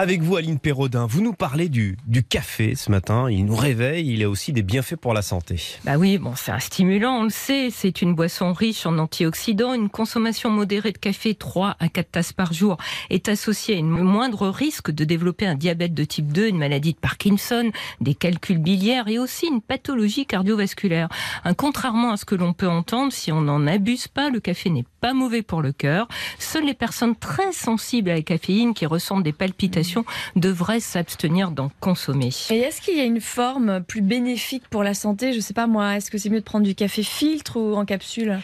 Avec vous, Aline Perraudin, vous nous parlez du, café ce matin. Il nous réveille, il a aussi des bienfaits pour la santé. Bah oui, bon, c'est un stimulant, on le sait. C'est une boisson riche en antioxydants. Une consommation modérée de café, 3 à 4 tasses par jour, est associée à un moindre risque de développer un diabète de type 2, une maladie de Parkinson, des calculs biliaires et aussi une pathologie cardiovasculaire. Contrairement à ce que l'on peut entendre, si on n'en abuse pas, le café n'est pas mauvais pour le cœur. Seules les personnes très sensibles à la caféine qui ressentent des palpitations devraient s'abstenir d'en consommer. Et est-ce qu'il y a une forme plus bénéfique pour la santé? Je sais pas moi, est-ce que c'est mieux de prendre du café filtre ou en capsule?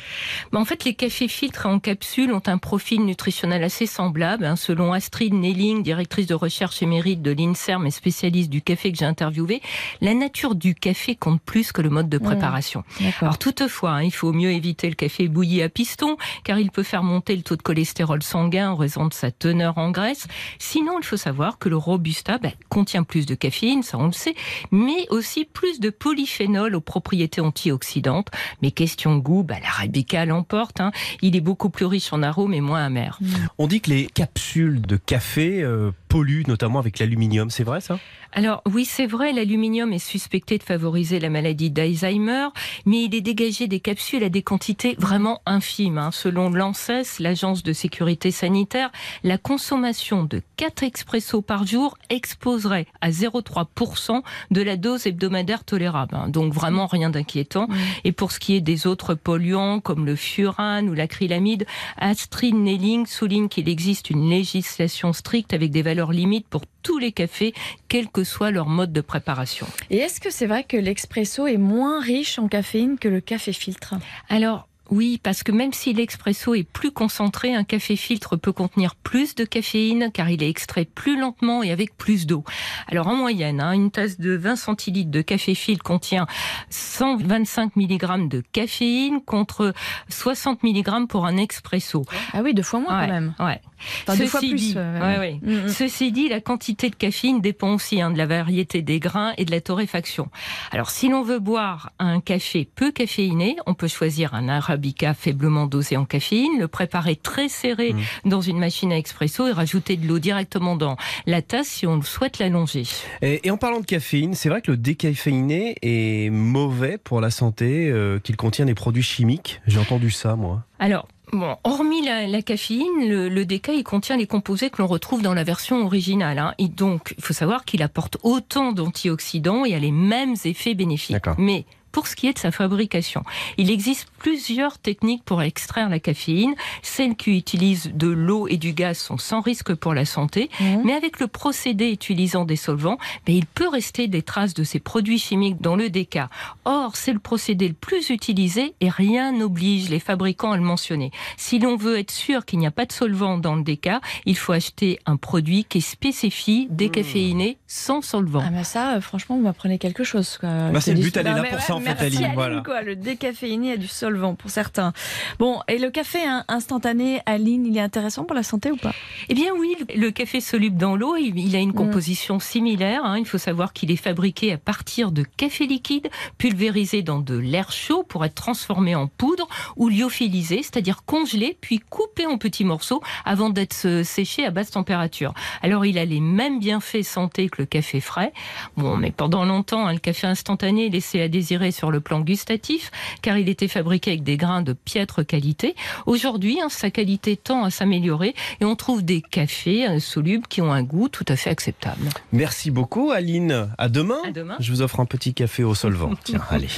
Mais En fait, les cafés filtres en capsule ont un profil nutritionnel assez semblable. hein. Selon Astrid Nelling, directrice de recherche émérite de l'INSERM et spécialiste du café que j'ai interviewé, la nature du café compte plus que le mode de préparation. Alors toutefois, hein, il faut mieux éviter le café bouilli à piston, car il peut faire monter le taux de cholestérol sanguin en raison de sa teneur en graisse. Sinon, il faut savoir que le robusta bah, contient plus de caféine, ça on le sait, mais aussi plus de polyphénol aux propriétés antioxydantes. Mais question goût, bah, l'arabica l'emporte. hein. Il est beaucoup plus riche en arômes et moins amer. On dit que les capsules de café euh, polluent, notamment avec l'aluminium. C'est vrai ça? Alors oui, c'est vrai, l'aluminium est suspecté de favoriser la maladie d'Alzheimer, mais il est dégagé des capsules à des quantités vraiment infimes. hein. Selon l'ANSES, l'agence de sécurité sanitaire, la consommation de 4 expressos par jour exposerait à 0,3% de la dose hebdomadaire tolérable. hein. Donc vraiment rien d'inquiétant. Et pour ce qui est des autres polluants comme le furane ou l'acrylamide, Astrid Nelling souligne qu'il existe une législation stricte avec des valeurs limites pour tous les cafés, quel que soit leur mode de préparation. Et est-ce que c'est vrai que l'expresso est moins riche en caféine que le café filtre? Alors, oui, parce que même si l'expresso est plus concentré, un café filtre peut contenir plus de caféine car il est extrait plus lentement et avec plus d'eau. Alors en moyenne, hein, une tasse de 20 centilitres de café filtre contient 125 mg de caféine contre 60 mg pour un expresso. Ah oui, deux fois moins Ouais, quand même. ouais. Enfin, deux fois Ceci plus, dit- euh, ouais, ouais. Mm, mm. Ceci dit, la quantité de caféine dépend aussi hein, de la variété des grains et de la torréfaction. Alors, si l'on veut boire un café peu caféiné, on peut choisir un arabica faiblement dosé en caféine, le préparer très serré Mm. dans une machine à expresso et rajouter de l'eau directement dans la tasse si on souhaite l'allonger. et, et en parlant de caféine, c'est vrai que le décaféiné est mauvais pour la santé, euh, qu'il contient des produits chimiques. J'ai entendu ça, moi. Alors, bon, hormis la, la caféine, le, le déca, il contient les composés que l'on retrouve dans la version originale. hein. Et donc, il faut savoir qu'il apporte autant d'antioxydants et a les mêmes effets bénéfiques. D'accord. Mais pour ce qui est de sa fabrication, il existe plusieurs techniques pour extraire la caféine. Celles qui utilisent de l'eau et du gaz sont sans risque pour la santé. Mhm. Mais avec le procédé utilisant des solvants, ben, il peut rester des traces de ces produits chimiques dans le déca. Or, c'est le procédé le plus utilisé et rien n'oblige les fabricants à le mentionner. Si l'on veut être sûr qu'il n'y a pas de solvant dans le déca, il faut acheter un produit qui spécifie décaféiné sans solvant. Ah bah ça, euh, franchement, vous m'apprenez quelque chose. Quoi. Bah, c'est le but, elle est là pour ça, en fait, merci, Aline, voilà. quoi. Le décaféiné a du solvant pour certains. Bon, et le café hein, instantané, Aline, il est intéressant pour la santé ou pas? Eh bien oui, le café soluble dans l'eau, il il a une Mm. composition similaire. hein. Il faut savoir qu'il est fabriqué à partir de café liquide, pulvérisé dans de l'air chaud pour être transformé en poudre ou lyophilisé, c'est-à-dire congelé puis coupé en petits morceaux avant d'être euh, séché à basse température. Alors il a les mêmes bienfaits santé que le café frais. Bon, mais pendant longtemps, hein, le café instantané laissait à désirer sur le plan gustatif, car il était fabriqué avec des grains de piètre qualité. Aujourd'hui, hein, sa qualité tend à s'améliorer et on trouve des cafés euh, solubles qui ont un goût tout à fait acceptable. Merci beaucoup, Aline. À demain. À demain. Je vous offre un petit café au solvant. Tiens, allez.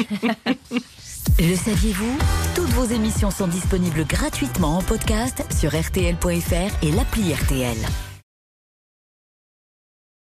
Le saviez-vous? Toutes vos émissions sont disponibles gratuitement en podcast sur rtl.fr et l'appli RTL.